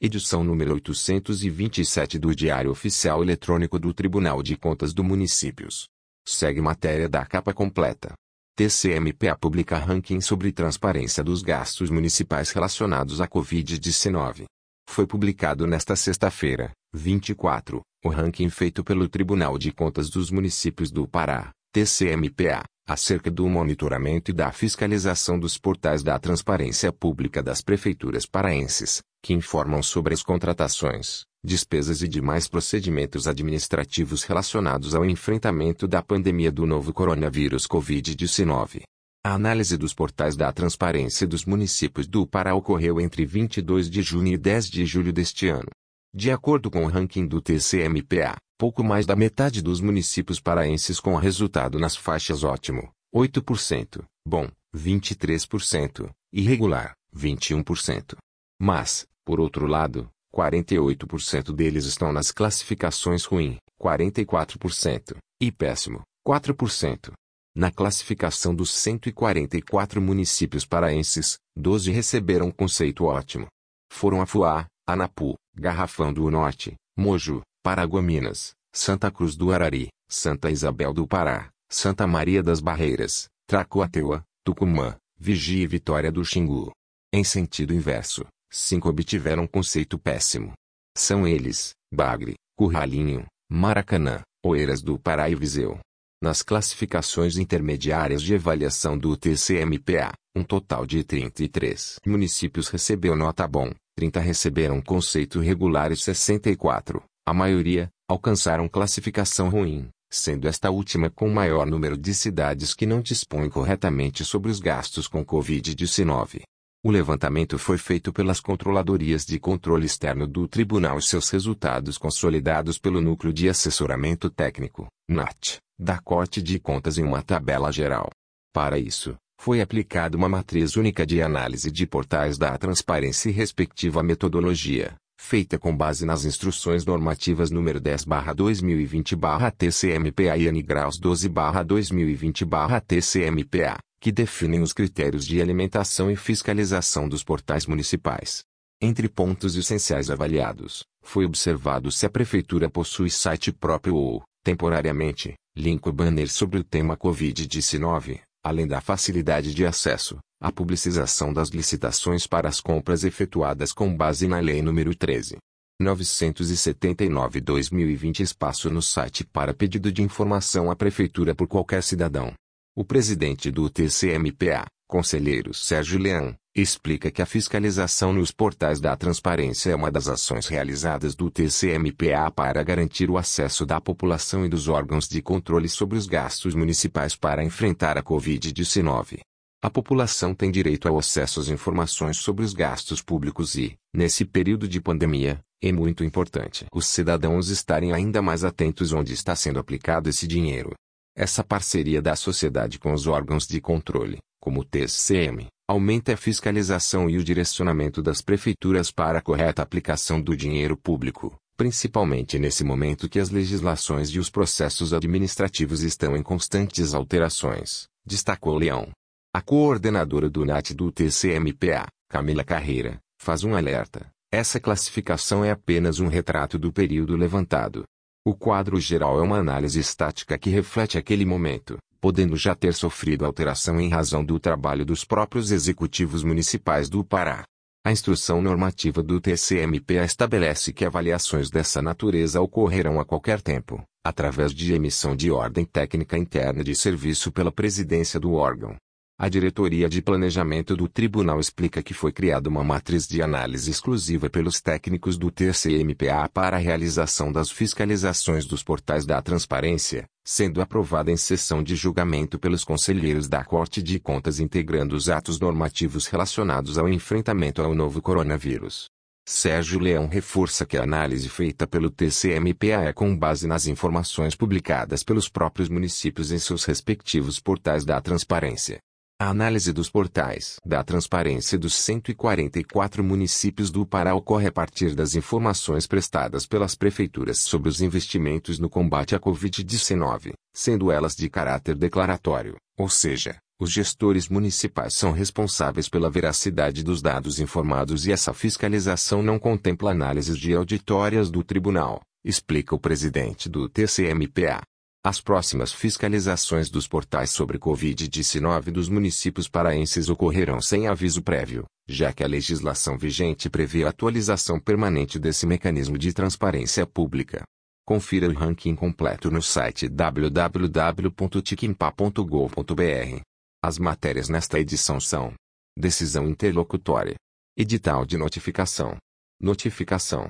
edição número 827 do Diário Oficial Eletrônico do Tribunal de Contas do Municípios. Segue matéria da capa completa. TCMPA publica ranking sobre transparência dos gastos municipais relacionados à Covid-19. Foi publicado nesta sexta-feira, 24, o ranking feito pelo Tribunal de Contas dos Municípios do Pará, TCMPA, acerca do monitoramento e da fiscalização dos portais da transparência pública das prefeituras paraenses, que informam sobre as contratações, despesas e demais procedimentos administrativos relacionados ao enfrentamento da pandemia do novo coronavírus Covid-19. A análise dos portais da transparência dos municípios do Pará ocorreu entre 22 de junho e 10 de julho deste ano. De acordo com o ranking do TCMPA, pouco mais da metade dos municípios paraenses com resultado nas faixas ótimo, 8%, bom, 23%, irregular, 21%. Mas, por outro lado, 48% deles estão nas classificações ruim, 44%, e péssimo, 4%. Na classificação dos 144 municípios paraenses, 12 receberam conceito ótimo. Foram Afuá, Anapu, Garrafão do Norte, Moju, Paraguaminas, Santa Cruz do Arari, Santa Isabel do Pará, Santa Maria das Barreiras, Tracoateua, Tucumã, Vigia e Vitória do Xingu. Em sentido inverso, cinco obtiveram conceito péssimo. São eles, Bagre, Curralinho, Maracanã, Oeiras do Pará e Viseu. Nas classificações intermediárias de avaliação do TCMPA, um total de 33 municípios recebeu nota bom, 30 receberam conceito regular e 64, a maioria, alcançaram classificação ruim, sendo esta última com maior número de cidades que não dispõem corretamente sobre os gastos com Covid-19. O levantamento foi feito pelas controladorias de controle externo do tribunal e seus resultados consolidados pelo Núcleo de Assessoramento Técnico, NAT, da Corte de Contas em uma tabela geral. Para isso, foi aplicada uma matriz única de análise de portais da transparência e respectiva metodologia, feita com base nas instruções normativas número 10/2020/TCMPA e AN Graus 12/2020/TCMPA que definem os critérios de alimentação e fiscalização dos portais municipais. Entre pontos essenciais avaliados, foi observado se a prefeitura possui site próprio ou, temporariamente, link banner sobre o tema Covid-19, além da facilidade de acesso, a publicização das licitações para as compras efetuadas com base na Lei nº 13. 979-2020 espaço no site para pedido de informação à Prefeitura por qualquer cidadão. O presidente do TCMPA, conselheiro Sérgio Leão, explica que a fiscalização nos portais da transparência é uma das ações realizadas do TCMPA para garantir o acesso da população e dos órgãos de controle sobre os gastos municipais para enfrentar a Covid-19. A população tem direito ao acesso às informações sobre os gastos públicos e, nesse período de pandemia, é muito importante os cidadãos estarem ainda mais atentos onde está sendo aplicado esse dinheiro. Essa parceria da sociedade com os órgãos de controle, como o TCM, aumenta a fiscalização e o direcionamento das prefeituras para a correta aplicação do dinheiro público, principalmente nesse momento que as legislações e os processos administrativos estão em constantes alterações, destacou Leão. A coordenadora do NAT do TCMPA, Camila Carreira, faz um alerta. Essa classificação é apenas um retrato do período levantado, o quadro geral é uma análise estática que reflete aquele momento, podendo já ter sofrido alteração em razão do trabalho dos próprios executivos municipais do Pará. A instrução normativa do TCMPA estabelece que avaliações dessa natureza ocorrerão a qualquer tempo, através de emissão de ordem técnica interna de serviço pela presidência do órgão. A diretoria de planejamento do tribunal explica que foi criada uma matriz de análise exclusiva pelos técnicos do TCMPA para a realização das fiscalizações dos portais da transparência, sendo aprovada em sessão de julgamento pelos conselheiros da Corte de Contas integrando os atos normativos relacionados ao enfrentamento ao novo coronavírus. Sérgio Leão reforça que a análise feita pelo TCMPA é com base nas informações publicadas pelos próprios municípios em seus respectivos portais da transparência. A análise dos portais da transparência dos 144 municípios do Pará ocorre a partir das informações prestadas pelas prefeituras sobre os investimentos no combate à Covid-19, sendo elas de caráter declaratório, ou seja, Os gestores municipais são responsáveis pela veracidade dos dados informados e essa fiscalização não contempla análises de auditórias do tribunal, explica o presidente do TCMPA. As próximas fiscalizações dos portais sobre Covid-19 dos municípios paraenses ocorrerão sem aviso prévio, já que a legislação vigente prevê a atualização permanente desse mecanismo de transparência pública. Confira o ranking completo no site www.tiquimpa.gov.br. As matérias nesta edição são: Decisão interlocutória, Edital de notificação, Notificação,